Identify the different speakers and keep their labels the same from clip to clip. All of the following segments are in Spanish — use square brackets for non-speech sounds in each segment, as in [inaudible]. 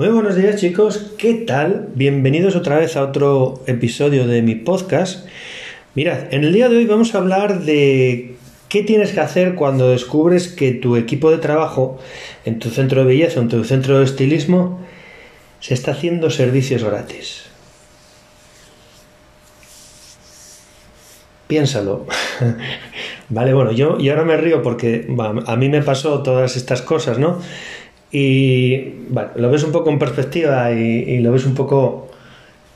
Speaker 1: Muy buenos días chicos, ¿qué tal? Bienvenidos otra vez a otro episodio de mi podcast. Mirad, en el día de hoy vamos a hablar de qué tienes que hacer cuando descubres que tu equipo de trabajo en tu centro de belleza en tu centro de estilismo se está haciendo servicios gratis. Piénsalo. [laughs] vale, bueno, yo y ahora me río porque a mí me pasó todas estas cosas, ¿no? Y bueno, lo ves un poco en perspectiva y, lo ves un poco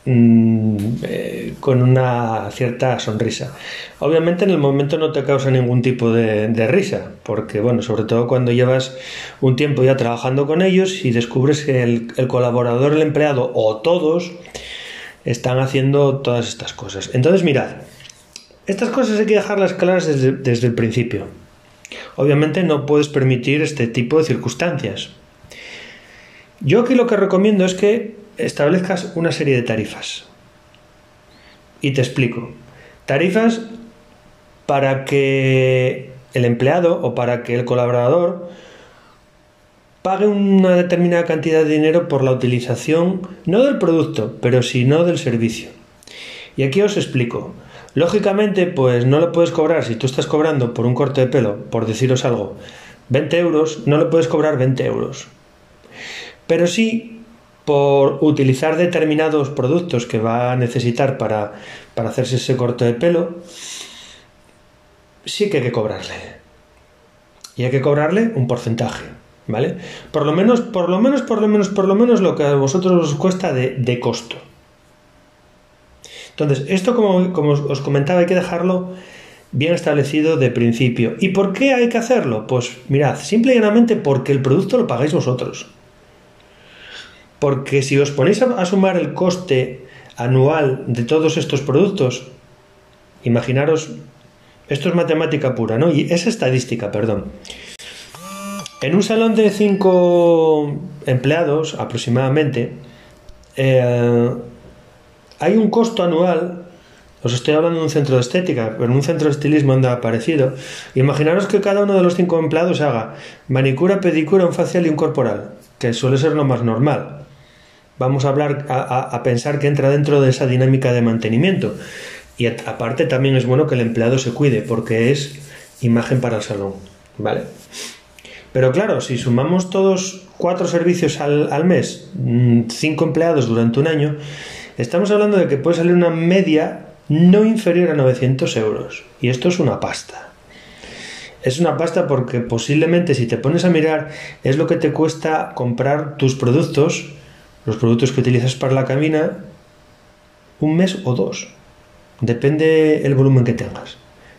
Speaker 1: mm, eh, con una cierta sonrisa. Obviamente en el momento no te causa ningún tipo de, risa, porque bueno, sobre todo cuando llevas un tiempo ya trabajando con ellos y descubres que el, colaborador, el empleado o todos están haciendo todas estas cosas. Entonces mirad, estas cosas hay que dejarlas claras desde, desde el principio. Obviamente no puedes permitir este tipo de circunstancias. Yo aquí lo que recomiendo es que establezcas una serie de tarifas. Y te explico. Tarifas para que el empleado o para que el colaborador pague una determinada cantidad de dinero por la utilización no del producto, pero sino del servicio. Y aquí os explico. Lógicamente, pues no lo puedes cobrar si tú estás cobrando por un corte de pelo, por deciros algo, 20 euros, no lo puedes cobrar 20 euros pero sí por utilizar determinados productos que va a necesitar para, hacerse ese corte de pelo, sí que hay que cobrarle. Y hay que cobrarle un porcentaje, ¿vale? Por lo menos, por lo menos, por lo menos, por lo menos lo que a vosotros os cuesta de, costo. Entonces, esto como, como os comentaba, hay que dejarlo bien establecido de principio. ¿Y por qué hay que hacerlo? Pues mirad, simple y llanamente porque el producto lo pagáis vosotros. Porque si os ponéis a, sumar el coste anual de todos estos productos, imaginaros, esto es matemática pura, ¿no? Y es estadística, perdón. En un salón de cinco empleados aproximadamente, eh, hay un costo anual, os estoy hablando de un centro de estética, pero en un centro de estilismo anda parecido. Imaginaros que cada uno de los cinco empleados haga manicura, pedicura, un facial y un corporal, que suele ser lo más normal vamos a hablar, a, pensar que entra dentro de esa dinámica de mantenimiento. Y aparte también es bueno que el empleado se cuide porque es imagen para el salón, ¿vale? Pero claro, si sumamos todos cuatro servicios al, al mes, mm, cinco empleados durante un año, estamos hablando de que puede salir una media no inferior a 900 euros. Y esto es una pasta. Es una pasta porque posiblemente si te pones a mirar es lo que te cuesta comprar tus productos los productos que utilizas para la cabina un mes o dos. Depende el volumen que tengas.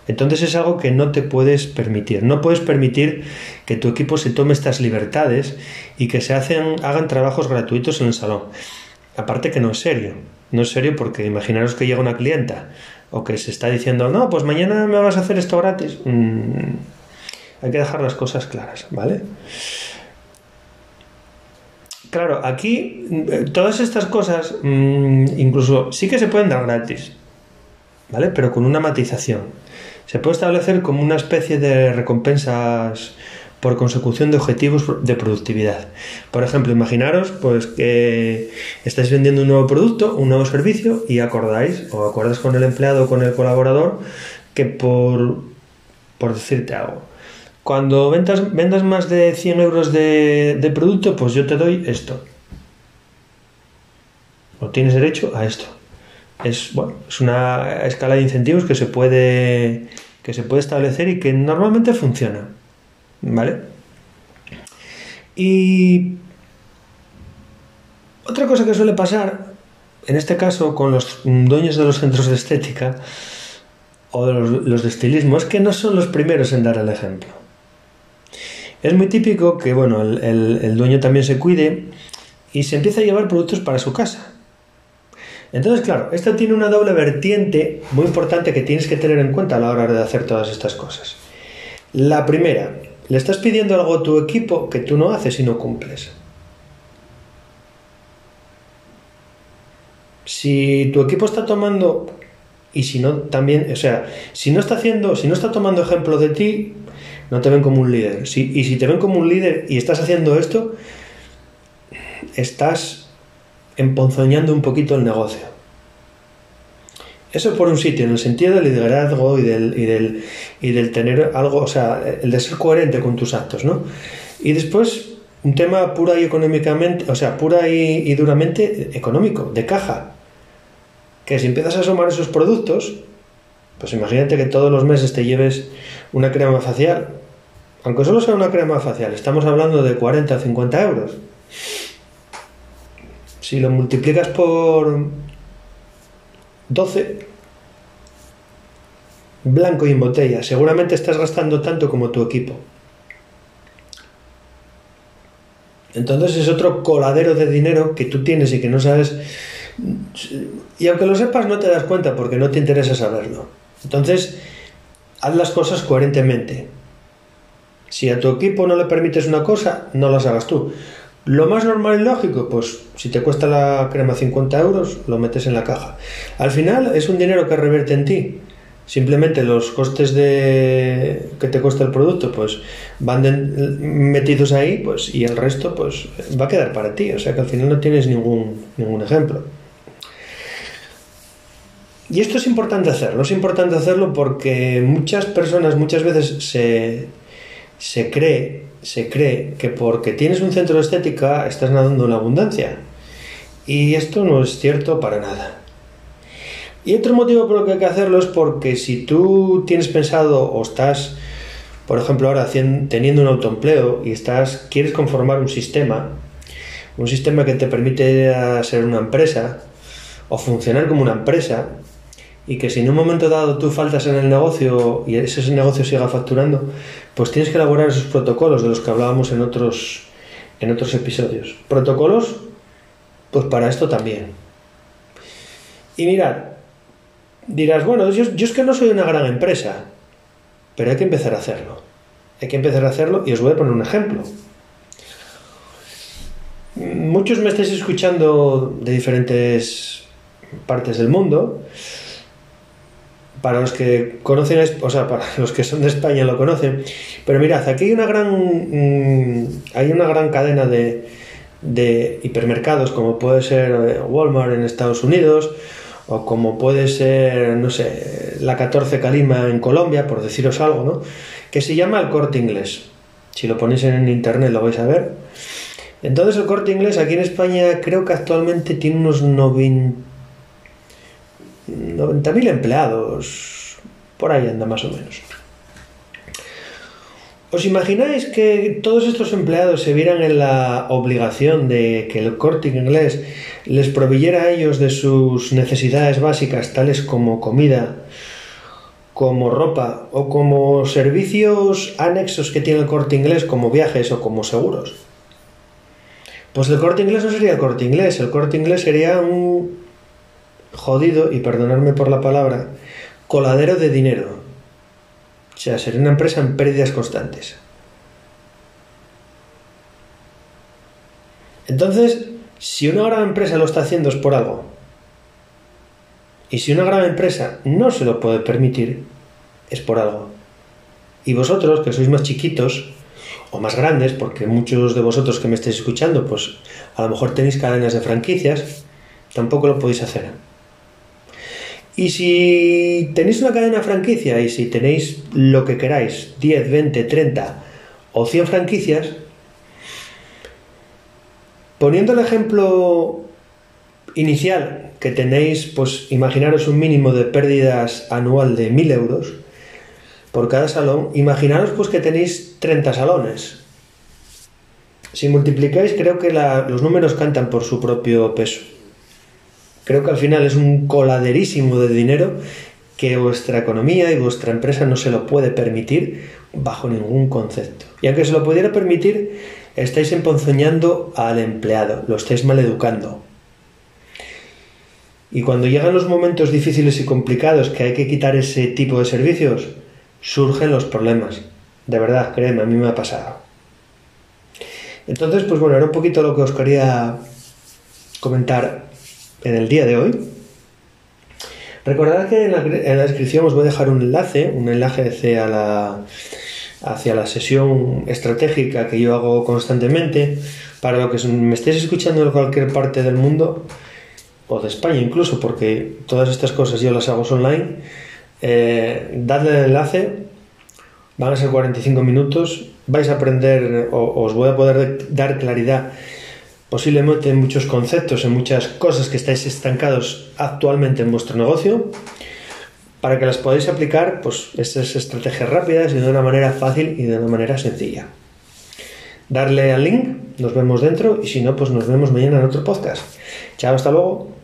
Speaker 1: Entonces es algo que no te puedes permitir. No puedes permitir que tu equipo se tome estas libertades y que se hacen, hagan trabajos gratuitos en el salón. Aparte que no es serio. No es serio porque imaginaros que llega una clienta o que se está diciendo, no, pues mañana me vas a hacer esto gratis. Mm, hay que dejar las cosas claras, ¿vale? Claro, aquí eh, todas estas cosas mm, incluso sí que se pueden dar gratis, ¿vale? Pero con una matización. Se puede establecer como una especie de recompensas por consecución de objetivos de productividad. Por ejemplo, imaginaros pues que estáis vendiendo un nuevo producto, un nuevo servicio y acordáis o acuerdas con el empleado o con el colaborador que por por decirte algo, cuando vendas, más de 100 euros de, producto, pues yo te doy esto. O tienes derecho a esto. Es, bueno, es una escala de incentivos que se puede que se puede establecer y que normalmente funciona. ¿Vale? Y otra cosa que suele pasar, en este caso con los dueños de los centros de estética o los, los de estilismo, es que no son los primeros en dar el ejemplo. Es muy típico que bueno, el, dueño también se cuide y se empieza a llevar productos para su casa. Entonces, claro, esto tiene una doble vertiente muy importante que tienes que tener en cuenta a la hora de hacer todas estas cosas. La primera, le estás pidiendo algo a tu equipo que tú no haces y no cumples. Si tu equipo está tomando y si no también, o sea, si no está haciendo, si no está tomando ejemplo de ti, no te ven como un líder. y si te ven como un líder y estás haciendo esto, estás emponzoñando un poquito el negocio. Eso por un sitio, en el sentido del liderazgo y del, y del, y del tener algo, o sea, el de ser coherente con tus actos, ¿no? Y después, un tema pura y económicamente, o sea, pura y, y duramente económico, de caja. Que si empiezas a asomar esos productos, pues imagínate que todos los meses te lleves una crema facial, aunque solo sea una crema facial, estamos hablando de 40 o 50 euros. Si lo multiplicas por 12, blanco y en botella, seguramente estás gastando tanto como tu equipo. Entonces es otro coladero de dinero que tú tienes y que no sabes. Y aunque lo sepas, no te das cuenta porque no te interesa saberlo. Entonces, haz las cosas coherentemente. Si a tu equipo no le permites una cosa, no las hagas tú. Lo más normal y lógico, pues si te cuesta la crema 50 euros, lo metes en la caja. Al final es un dinero que reverte en ti. Simplemente los costes de que te cuesta el producto, pues van metidos ahí, pues y el resto, pues va a quedar para ti. O sea que al final no tienes ningún ningún ejemplo. Y esto es importante hacerlo. Es importante hacerlo porque muchas personas muchas veces se se cree se cree que porque tienes un centro de estética estás nadando en abundancia. Y esto no es cierto para nada. Y otro motivo por el que hay que hacerlo es porque si tú tienes pensado o estás, por ejemplo, ahora teniendo un autoempleo y estás, quieres conformar un sistema, un sistema que te permite ser una empresa o funcionar como una empresa, y que si en un momento dado tú faltas en el negocio y ese negocio siga facturando, pues tienes que elaborar esos protocolos de los que hablábamos en otros, en otros episodios. Protocolos, pues para esto también. Y mirad, dirás, bueno, yo, yo es que no soy una gran empresa, pero hay que empezar a hacerlo. Hay que empezar a hacerlo y os voy a poner un ejemplo. Muchos me estáis escuchando de diferentes partes del mundo para los que conocen, o sea, para [laughs] los que son de España lo conocen, pero mirad, aquí hay una gran, mm, hay una gran cadena de, de hipermercados, como puede ser eh, Walmart en Estados Unidos, o como puede ser, no sé, la 14 Calima en Colombia, por deciros algo, ¿no? Que se llama el corte inglés. Si lo ponéis en internet lo vais a ver. Entonces el corte inglés aquí en España creo que actualmente tiene unos 90 90.000 empleados, por ahí anda más o menos. ¿Os imagináis que todos estos empleados se vieran en la obligación de que el corte inglés les proveyera a ellos de sus necesidades básicas, tales como comida, como ropa o como servicios anexos que tiene el corte inglés, como viajes o como seguros? Pues el corte inglés no sería el corte inglés, el corte inglés sería un jodido, y perdonadme por la palabra, coladero de dinero. O sea, sería una empresa en pérdidas constantes. Entonces, si una gran empresa lo está haciendo es por algo. Y si una gran empresa no se lo puede permitir, es por algo. Y vosotros, que sois más chiquitos o más grandes, porque muchos de vosotros que me estáis escuchando, pues a lo mejor tenéis cadenas de franquicias, tampoco lo podéis hacer. Y si tenéis una cadena franquicia y si tenéis lo que queráis, 10, 20, 30 o 100 franquicias, poniendo el ejemplo inicial que tenéis, pues imaginaros un mínimo de pérdidas anual de 1000 euros por cada salón, imaginaros pues que tenéis 30 salones. Si multiplicáis, creo que los números cantan por su propio peso. Creo que al final es un coladerísimo de dinero que vuestra economía y vuestra empresa no se lo puede permitir bajo ningún concepto. Y aunque se lo pudiera permitir, estáis emponzoñando al empleado, lo estáis maleducando. Y cuando llegan los momentos difíciles y complicados que hay que quitar ese tipo de servicios, surgen los problemas. De verdad, créeme, a mí me ha pasado. Entonces, pues bueno, era un poquito lo que os quería comentar en el día de hoy. Recordad que en la, descripción os voy a dejar un enlace, un enlace hacia la, sesión estratégica que yo hago constantemente, para lo que me estéis escuchando en cualquier parte del mundo, o de España incluso, porque todas estas cosas yo las hago online, eh, dadle el enlace, van a ser 45 minutos, vais a aprender o os voy a poder dar claridad posiblemente en muchos conceptos, en muchas cosas que estáis estancados actualmente en vuestro negocio, para que las podáis aplicar, pues estas estrategias rápidas y de una manera fácil y de una manera sencilla. Darle al link, nos vemos dentro y si no, pues nos vemos mañana en otro podcast. Chao, hasta luego.